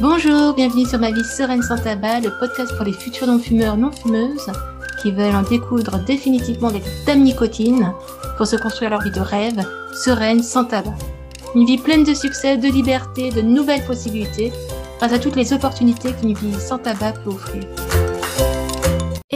Bonjour, bienvenue sur Ma vie sereine sans tabac, le podcast pour les futurs non-fumeurs non-fumeuses qui veulent en découdre définitivement avec dame nicotine pour se construire leur vie de rêve, sereine sans tabac. Une vie pleine de succès, de liberté, de nouvelles possibilités, grâce à toutes les opportunités qu'une vie sans tabac peut offrir.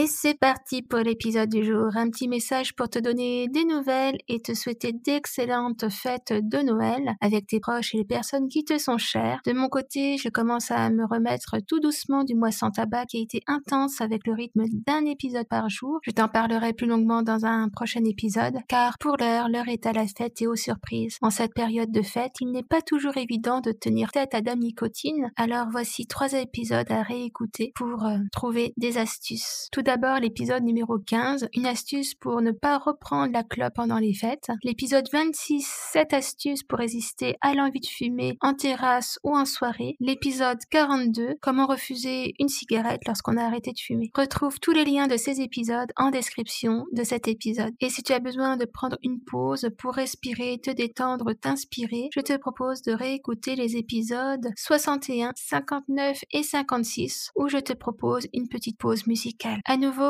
Et c'est parti pour l'épisode du jour. Un petit message pour te donner des nouvelles et te souhaiter d'excellentes fêtes de Noël avec tes proches et les personnes qui te sont chères. De mon côté, je commence à me remettre tout doucement du mois sans tabac qui a été intense avec le rythme d'un épisode par jour. Je t'en parlerai plus longuement dans un prochain épisode car pour l'heure, l'heure est à la fête et aux surprises. En cette période de fête, il n'est pas toujours évident de tenir tête à Dame Nicotine. Alors voici trois épisodes à réécouter pour euh, trouver des astuces. Tout l'épisode numéro 15, une astuce pour ne pas reprendre la clope pendant les fêtes. L'épisode 26, 7 astuces pour résister à l'envie de fumer en terrasse ou en soirée. L'épisode 42, comment refuser une cigarette lorsqu'on a arrêté de fumer. Retrouve tous les liens de ces épisodes en description de cet épisode. Et si tu as besoin de prendre une pause pour respirer, te détendre, t'inspirer, je te propose de réécouter les épisodes 61, 59 et 56 où je te propose une petite pause musicale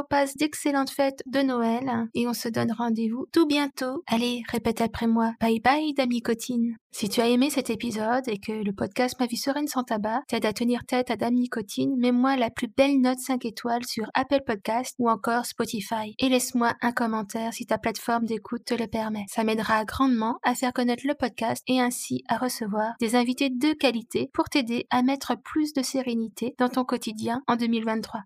passe d'excellentes fêtes de Noël et on se donne rendez-vous tout bientôt. Allez, répète après moi. Bye bye, Dami Cotine. Si tu as aimé cet épisode et que le podcast Ma vie sereine sans tabac t'aide à tenir tête à Dame Nicotine, mets-moi la plus belle note 5 étoiles sur Apple Podcast ou encore Spotify et laisse-moi un commentaire si ta plateforme d'écoute te le permet. Ça m'aidera grandement à faire connaître le podcast et ainsi à recevoir des invités de qualité pour t'aider à mettre plus de sérénité dans ton quotidien en 2023.